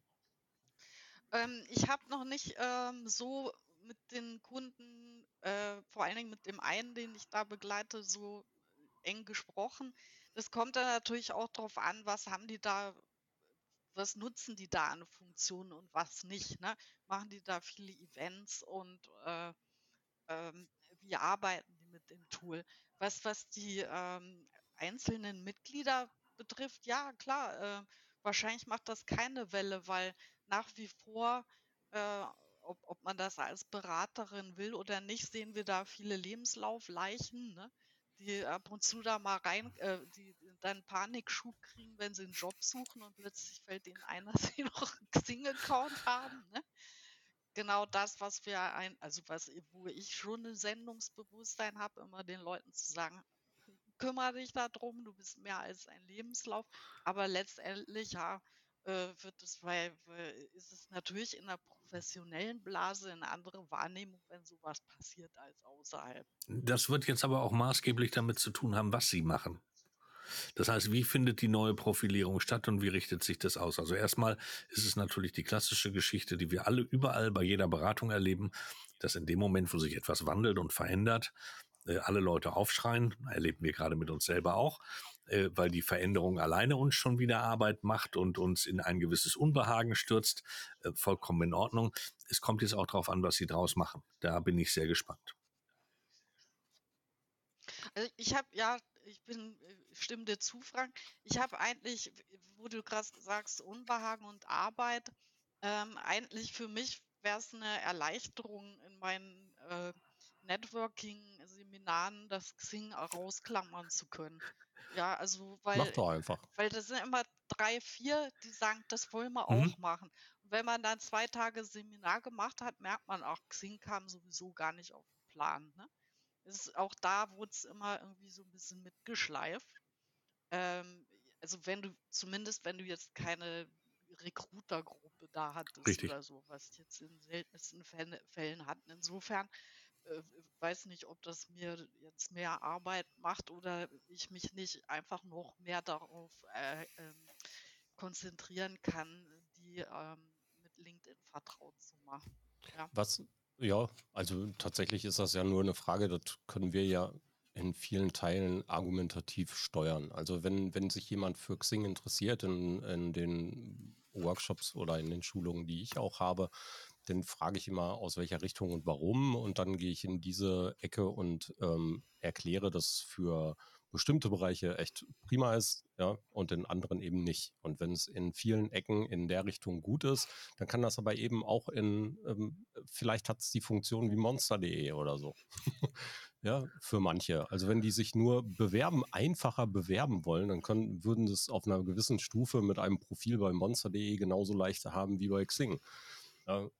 Ähm, ich habe noch nicht ähm, so mit den Kunden, äh, vor allen Dingen mit dem einen, den ich da begleite, so eng gesprochen. Das kommt dann natürlich auch darauf an, was haben die da was nutzen die da an Funktionen und was nicht? Ne? Machen die da viele Events und äh, ähm, wie arbeiten die mit dem Tool? Was, was die ähm, einzelnen Mitglieder betrifft, ja klar, äh, wahrscheinlich macht das keine Welle, weil nach wie vor, äh, ob, ob man das als Beraterin will oder nicht, sehen wir da viele Lebenslaufleichen. Ne? die ab und zu da mal rein, äh, die dann Panikschub kriegen, wenn sie einen Job suchen und plötzlich fällt ihnen ein, dass sie noch einen Xing-Account haben. Ne? Genau das, was wir ein, also was, wo ich schon ein Sendungsbewusstsein habe, immer den Leuten zu sagen, kümmere dich darum, du bist mehr als ein Lebenslauf. Aber letztendlich, ja, wird es, weil, weil ist es natürlich in der professionellen Blase eine andere Wahrnehmung, wenn sowas passiert, als außerhalb. Das wird jetzt aber auch maßgeblich damit zu tun haben, was Sie machen. Das heißt, wie findet die neue Profilierung statt und wie richtet sich das aus? Also erstmal ist es natürlich die klassische Geschichte, die wir alle überall bei jeder Beratung erleben, dass in dem Moment, wo sich etwas wandelt und verändert, äh, alle Leute aufschreien, erleben wir gerade mit uns selber auch, äh, weil die Veränderung alleine uns schon wieder Arbeit macht und uns in ein gewisses Unbehagen stürzt. Äh, vollkommen in Ordnung. Es kommt jetzt auch darauf an, was sie draus machen. Da bin ich sehr gespannt. Also ich habe ja, ich bin, stimme dir zu, Frank. Ich habe eigentlich, wo du gerade sagst, Unbehagen und Arbeit, ähm, eigentlich für mich wäre es eine Erleichterung in meinen äh, Networking-Seminaren das Xing rausklammern zu können. Ja, also weil, Mach doch einfach. weil das sind immer drei, vier, die sagen, das wollen wir mhm. auch machen. Und wenn man dann zwei Tage Seminar gemacht hat, merkt man auch, Xing kam sowieso gar nicht auf die Plan. Ne? Ist, auch da wurde es immer irgendwie so ein bisschen mitgeschleift. Ähm, also wenn du, zumindest wenn du jetzt keine Recruitergruppe da hattest Richtig. oder so, was jetzt in seltensten Fällen hatten. Insofern äh, weiß nicht, ob das mir jetzt mehr Arbeit macht oder ich mich nicht einfach noch mehr darauf äh, ähm, konzentrieren kann, die ähm, mit LinkedIn vertraut zu machen. Ja. Was, ja, also tatsächlich ist das ja nur eine Frage, das können wir ja in vielen Teilen argumentativ steuern. Also wenn, wenn sich jemand für Xing interessiert in, in den Workshops oder in den Schulungen, die ich auch habe, dann frage ich immer, aus welcher Richtung und warum. Und dann gehe ich in diese Ecke und ähm, erkläre das für bestimmte Bereiche echt prima ist, ja, und in anderen eben nicht. Und wenn es in vielen Ecken in der Richtung gut ist, dann kann das aber eben auch in, ähm, vielleicht hat es die Funktion wie monster.de oder so. ja, für manche. Also wenn die sich nur bewerben, einfacher bewerben wollen, dann können, würden das auf einer gewissen Stufe mit einem Profil bei monster.de genauso leicht haben wie bei Xing.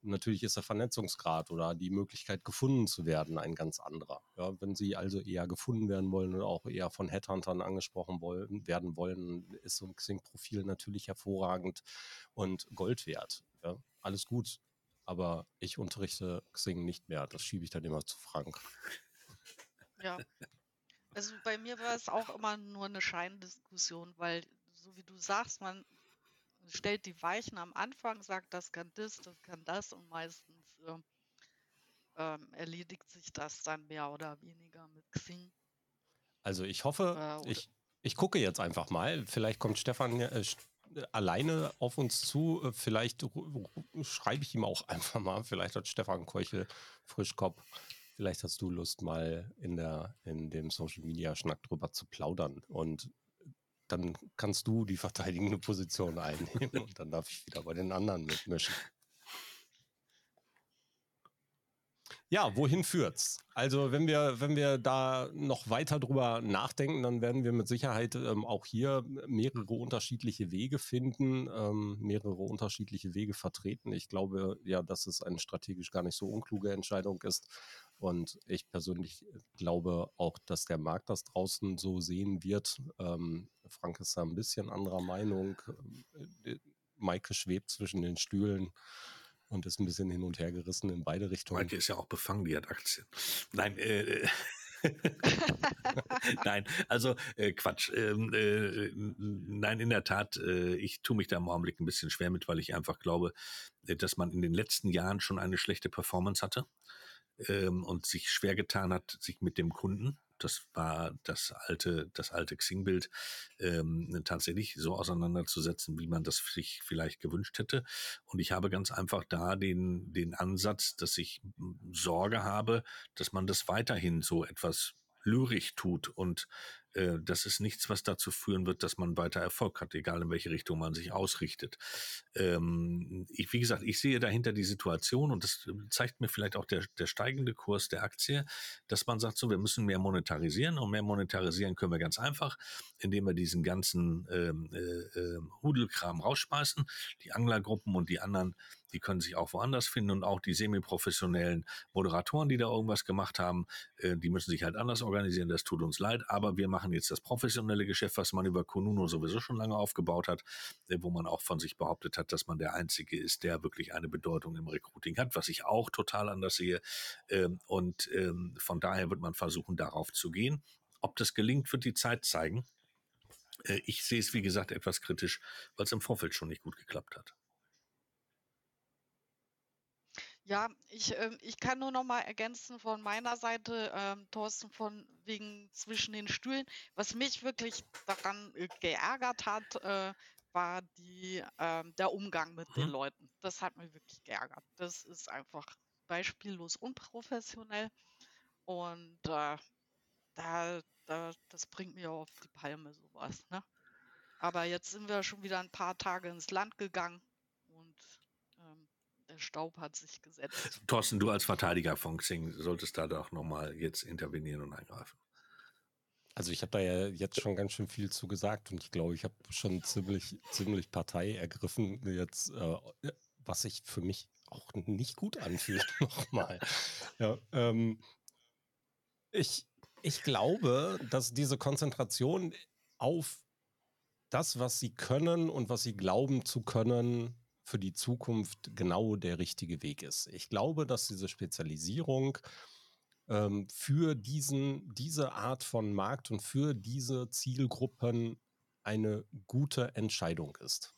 Natürlich ist der Vernetzungsgrad oder die Möglichkeit, gefunden zu werden, ein ganz anderer. Ja, wenn Sie also eher gefunden werden wollen oder auch eher von Headhuntern angesprochen wollen, werden wollen, ist so ein Xing-Profil natürlich hervorragend und Gold wert. Ja, alles gut. Aber ich unterrichte Xing nicht mehr. Das schiebe ich dann immer zu Frank. Ja. Also bei mir war es auch immer nur eine Scheindiskussion, weil so wie du sagst, man stellt die Weichen am Anfang, sagt, das kann das, das kann das und meistens äh, ähm, erledigt sich das dann mehr oder weniger mit Xing. Also ich hoffe, äh, ich, ich gucke jetzt einfach mal. Vielleicht kommt Stefan äh, alleine auf uns zu. Äh, vielleicht schreibe ich ihm auch einfach mal. Vielleicht hat Stefan Keuchel Frischkopf. Vielleicht hast du Lust, mal in, der, in dem Social Media Schnack drüber zu plaudern. Und dann kannst du die verteidigende Position einnehmen und dann darf ich wieder bei den anderen mitmischen. Ja, wohin führt's? Also wenn wir, wenn wir da noch weiter drüber nachdenken, dann werden wir mit Sicherheit ähm, auch hier mehrere unterschiedliche Wege finden, ähm, mehrere unterschiedliche Wege vertreten. Ich glaube ja, dass es eine strategisch gar nicht so unkluge Entscheidung ist, und ich persönlich glaube auch, dass der Markt das draußen so sehen wird. Ähm, Frank ist da ein bisschen anderer Meinung. Äh, Maike schwebt zwischen den Stühlen und ist ein bisschen hin und her gerissen in beide Richtungen. Maike ist ja auch befangen, die hat Aktien. Nein, äh, nein, also äh, Quatsch. Ähm, äh, nein, in der Tat, äh, ich tue mich da im Augenblick ein bisschen schwer mit, weil ich einfach glaube, äh, dass man in den letzten Jahren schon eine schlechte Performance hatte ähm, und sich schwer getan hat, sich mit dem Kunden, das war das alte, das alte Xing-Bild, ähm, tatsächlich so auseinanderzusetzen, wie man das sich vielleicht gewünscht hätte. Und ich habe ganz einfach da den, den Ansatz, dass ich Sorge habe, dass man das weiterhin so etwas lyrisch tut und äh, das ist nichts, was dazu führen wird, dass man weiter Erfolg hat, egal in welche Richtung man sich ausrichtet. Ähm, ich, wie gesagt, ich sehe dahinter die Situation und das zeigt mir vielleicht auch der, der steigende Kurs der Aktie, dass man sagt, so, wir müssen mehr monetarisieren und mehr monetarisieren können wir ganz einfach, indem wir diesen ganzen ähm, äh, äh, Hudelkram rausspeisen, die Anglergruppen und die anderen die können sich auch woanders finden und auch die semi-professionellen Moderatoren, die da irgendwas gemacht haben, äh, die müssen sich halt anders organisieren. Das tut uns leid, aber wir machen jetzt das professionelle Geschäft, was man über Konuno sowieso schon lange aufgebaut hat, äh, wo man auch von sich behauptet hat, dass man der Einzige ist, der wirklich eine Bedeutung im Recruiting hat, was ich auch total anders sehe. Ähm, und ähm, von daher wird man versuchen, darauf zu gehen. Ob das gelingt, wird die Zeit zeigen. Äh, ich sehe es, wie gesagt, etwas kritisch, weil es im Vorfeld schon nicht gut geklappt hat. Ja, ich, äh, ich kann nur noch mal ergänzen von meiner Seite, ähm, Thorsten, von wegen zwischen den Stühlen. Was mich wirklich daran äh, geärgert hat, äh, war die, ähm, der Umgang mit den mhm. Leuten. Das hat mich wirklich geärgert. Das ist einfach beispiellos unprofessionell und äh, da, da, das bringt mir auf die Palme sowas. Ne? Aber jetzt sind wir schon wieder ein paar Tage ins Land gegangen der Staub hat sich gesetzt. Thorsten, du als Verteidiger von Xing solltest da doch nochmal jetzt intervenieren und eingreifen. Also ich habe da ja jetzt schon ganz schön viel zu gesagt und ich glaube, ich habe schon ziemlich, ziemlich Partei ergriffen, jetzt, äh, was sich für mich auch nicht gut anfühlt, nochmal. Ja, ähm, Ich, ich glaube, dass diese Konzentration auf das, was sie können und was sie glauben zu können, für die Zukunft genau der richtige Weg ist. Ich glaube, dass diese Spezialisierung ähm, für diesen, diese Art von Markt und für diese Zielgruppen eine gute Entscheidung ist.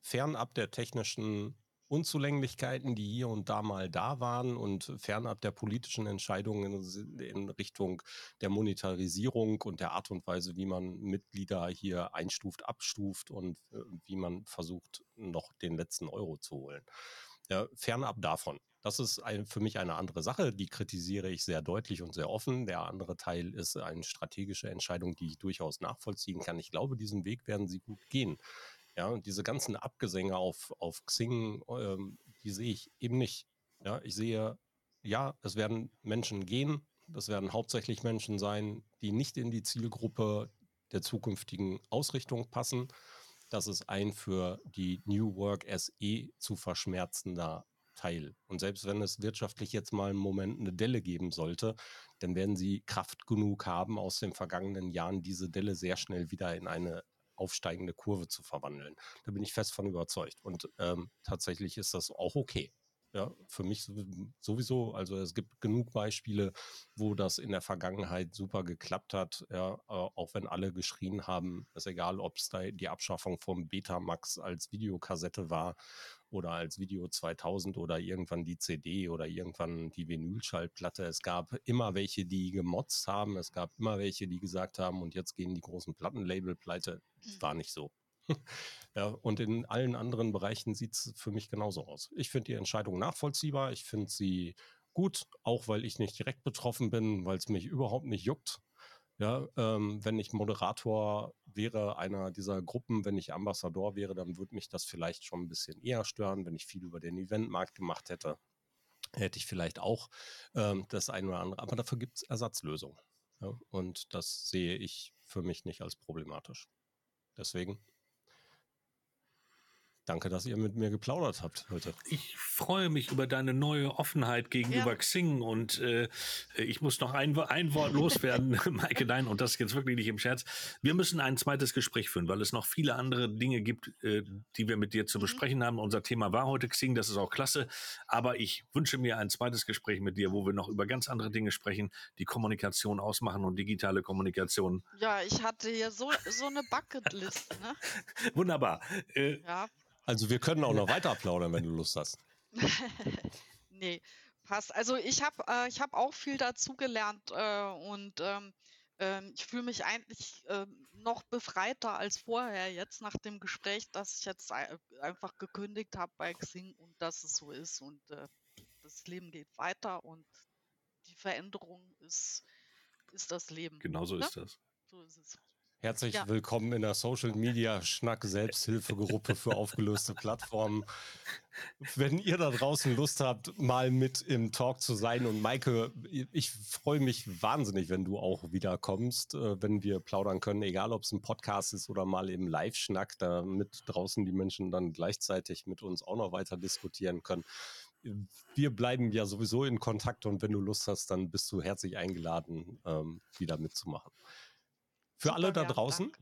Fernab der technischen Unzulänglichkeiten, die hier und da mal da waren und fernab der politischen Entscheidungen in, Richtung der Monetarisierung und der Art und Weise, wie man Mitglieder hier einstuft, abstuft und äh, wie man versucht, noch den letzten Euro zu holen. Ja, fernab davon. Das ist ein, für mich eine andere Sache, die kritisiere ich sehr deutlich und sehr offen. Der andere Teil ist eine strategische Entscheidung, die ich durchaus nachvollziehen kann. Ich glaube, diesen Weg werden sie gut gehen. Ja, und diese ganzen Abgesänge auf, auf Xing, ähm, die sehe ich eben nicht. Ja, ich sehe, ja, es werden Menschen gehen, das werden hauptsächlich Menschen sein, die nicht in die Zielgruppe der zukünftigen Ausrichtung passen. Das ist ein für die New Work SE zu verschmerzender Teil. Und selbst wenn es wirtschaftlich jetzt mal einen Moment eine Delle geben sollte, dann werden sie Kraft genug haben, aus den vergangenen Jahren diese Delle sehr schnell wieder in eine aufsteigende Kurve zu verwandeln. Da bin ich fest von überzeugt. Und ähm, tatsächlich ist das auch okay. Ja, für mich sowieso, also es gibt genug Beispiele, wo das in der Vergangenheit super geklappt hat, ja, äh, auch wenn alle geschrien haben, ist egal, ob es da die Abschaffung vom Betamax als Videokassette war oder als Video 2000 oder irgendwann die CD oder irgendwann die Vinylschallplatte. Es gab immer welche, die gemotzt haben, es gab immer welche, die gesagt haben, und jetzt gehen die großen Plattenlabel pleite. Das war nicht so. ja, und in allen anderen Bereichen sieht es für mich genauso aus. Ich finde die Entscheidung nachvollziehbar. Ich finde sie gut, auch weil ich nicht direkt betroffen bin, weil es mich überhaupt nicht juckt. Ja, ähm, wenn ich Moderator wäre einer dieser Gruppen, wenn ich Ambassador wäre, dann würde mich das vielleicht schon ein bisschen eher stören. Wenn ich viel über den Eventmarkt gemacht hätte, hätte ich vielleicht auch ähm, das eine oder andere. Aber dafür gibt es Ersatzlösungen. Ja, und das sehe ich für mich nicht als problematisch. Deswegen Danke, dass ihr mit mir geplaudert habt heute. Ich freue mich über deine neue Offenheit gegenüber ja. Xing und äh, ich muss noch ein, ein Wort loswerden, Maike, nein, und das jetzt wirklich nicht im Scherz. Wir müssen ein zweites Gespräch führen, weil es noch viele andere Dinge gibt, äh, die wir mit dir zu mhm. besprechen haben. Unser Thema war heute Xing, das ist auch klasse, aber ich wünsche mir ein zweites Gespräch mit dir, wo wir noch über ganz andere Dinge sprechen, die Kommunikation ausmachen und digitale Kommunikation. Ja, ich hatte hier so, so eine Bucketlist. Ne? Wunderbar. Äh, ja. Also wir können auch noch weiter plaudern, wenn du Lust hast. nee, passt. Also ich habe äh, hab auch viel dazugelernt äh, und ähm, äh, ich fühle mich eigentlich ähm, noch befreiter als vorher jetzt nach dem Gespräch, dass ich jetzt einfach gekündigt habe bei Xing und dass es so ist und äh, das Leben geht weiter und die Veränderung ist, ist das Leben. Genauso ne? ist das. So ist es. Herzlich ja. willkommen in der Social Media Schnack Selbsthilfegruppe für aufgelöste Plattformen. Wenn ihr da draußen Lust habt, mal mit im Talk zu sein und Maike, ich freue mich wahnsinnig, wenn du auch wiederkommst, äh, wenn wir plaudern können, egal ob es ein Podcast ist oder mal im Live-Schnack, damit draußen die Menschen dann gleichzeitig mit uns auch noch weiter diskutieren können. Wir bleiben ja sowieso in Kontakt und wenn du Lust hast, dann bist du herzlich eingeladen, ähm, wieder mitzumachen. Für Super, alle da draußen, Dank.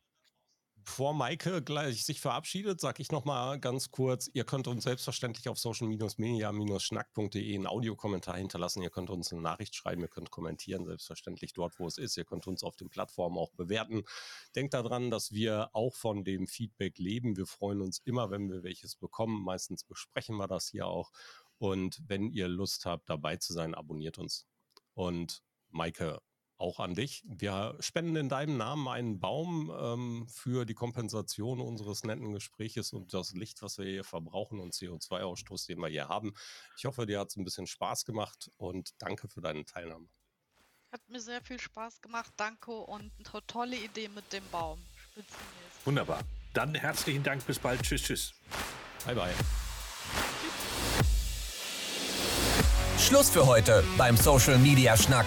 bevor Maike gleich sich verabschiedet, sage ich nochmal ganz kurz, ihr könnt uns selbstverständlich auf social-media-schnack.de einen Audiokommentar hinterlassen. Ihr könnt uns eine Nachricht schreiben, ihr könnt kommentieren, selbstverständlich dort, wo es ist. Ihr könnt uns auf den Plattformen auch bewerten. Denkt daran, dass wir auch von dem Feedback leben. Wir freuen uns immer, wenn wir welches bekommen. Meistens besprechen wir das hier auch. Und wenn ihr Lust habt, dabei zu sein, abonniert uns. Und Maike, auch an dich. Wir spenden in deinem Namen einen Baum ähm, für die Kompensation unseres netten Gespräches und das Licht, was wir hier verbrauchen und CO2-Ausstoß, den wir hier haben. Ich hoffe, dir hat es ein bisschen Spaß gemacht und danke für deine Teilnahme. Hat mir sehr viel Spaß gemacht, danke und eine tolle Idee mit dem Baum. Wunderbar. Dann herzlichen Dank, bis bald. Tschüss, tschüss. Bye, bye. Schluss für heute beim Social Media Schnack.